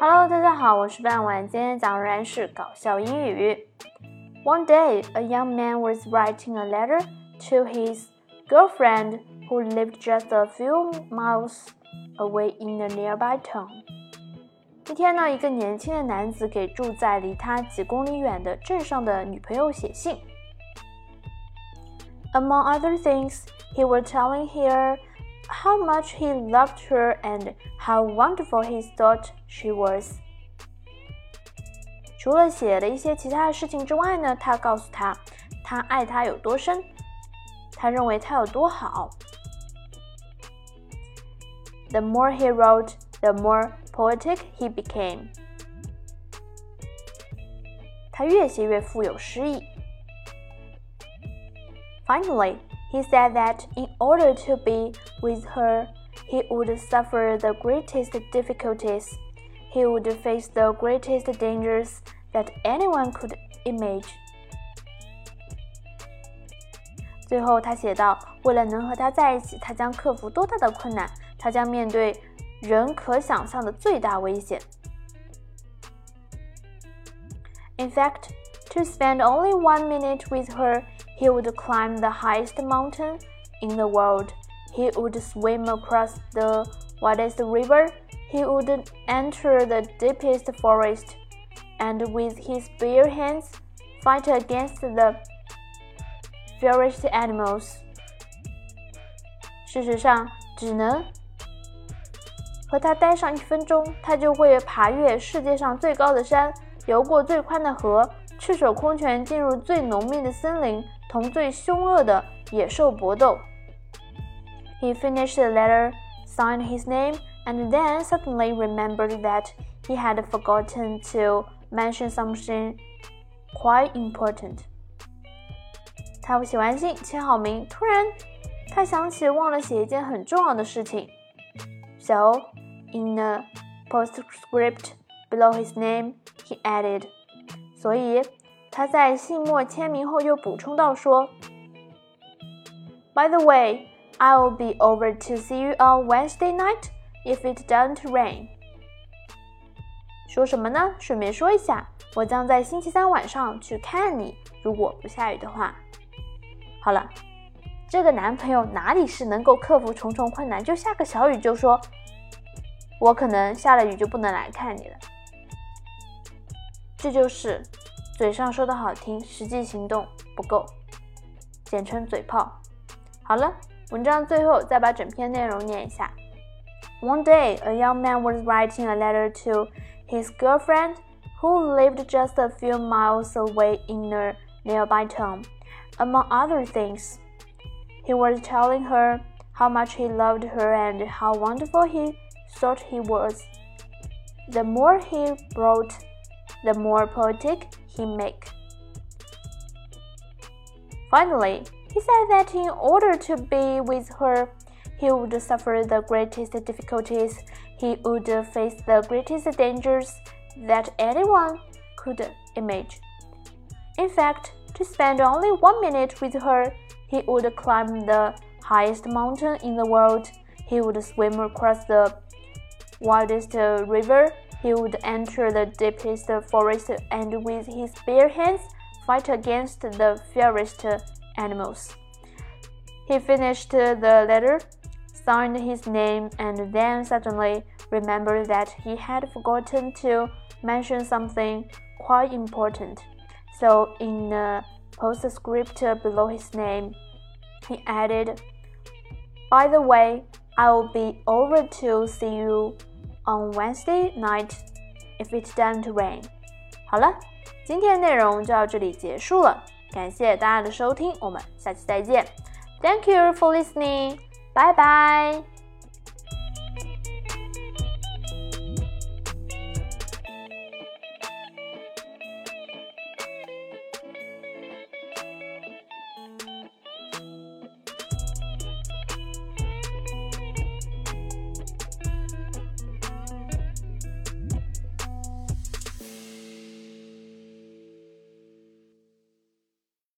Hello，大家好，我是半晚，今天讲仍然是搞笑英语。One day, a young man was writing a letter to his girlfriend who lived just a few miles away in a nearby town. 一天呢，一个年轻的男子给住在离他几公里远的镇上的女朋友写信。Among other things, he was telling her how much he loved her and how wonderful he thought she was. 除了写了一些其他的事情之外呢，他告诉她，他爱她有多深，他认为她有多好。The more he wrote, the more poetic he became. 他越写越富有诗意。Finally, he said that in order to be with her, he would suffer the greatest difficulties. He would face the greatest dangers that anyone could imagine. 最后，他写道：“为了能和他在一起，他将克服多大的困难？他将面对人可想象的最大危险。” In fact, to spend only one minute with her he would climb the highest mountain in the world. He would swim across the widest river. He would enter the deepest forest, and with his bare hands fight against the fiercest animals. 事实上，只能和他待上一分钟，他就会爬越世界上最高的山，游过最宽的河， 赤手空拳进入最浓密的森林，同最凶恶的野兽搏斗。He finished the letter, signed his name, and then suddenly remembered that he had forgotten to mention something quite important. 他写完信，签好名，突然他想起忘了写一件很重要的事情。So, in a postscript below his name, he added. 所以 他在信末签名后又补充到说：“By the way, I'll be over to see you on Wednesday night if it doesn't rain。”说什么呢？顺便说一下，我将在星期三晚上去看你，如果不下雨的话。好了，这个男朋友哪里是能够克服重重困难，就下个小雨就说：“我可能下了雨就不能来看你了。”这就是。嘴上说的好听，实际行动不够，简称嘴炮。好了，文章最后再把整篇内容念一下。One day, a young man was writing a letter to his girlfriend, who lived just a few miles away in a nearby town. Among other things, he was telling her how much he loved her and how wonderful he thought he was. The more he wrote, the more poetic he make. Finally, he said that in order to be with her, he would suffer the greatest difficulties, he would face the greatest dangers that anyone could imagine. In fact, to spend only one minute with her, he would climb the highest mountain in the world, he would swim across the widest river, he would enter the deepest forest and with his bare hands fight against the fiercest animals. He finished the letter, signed his name, and then suddenly remembered that he had forgotten to mention something quite important. So, in the postscript below his name, he added, By the way, I will be over to see you on Wednesday night if it doesn't rain。好了，今天的内容就到这里结束了，感谢大家的收听，我们下期再见。Thank you for listening，拜拜。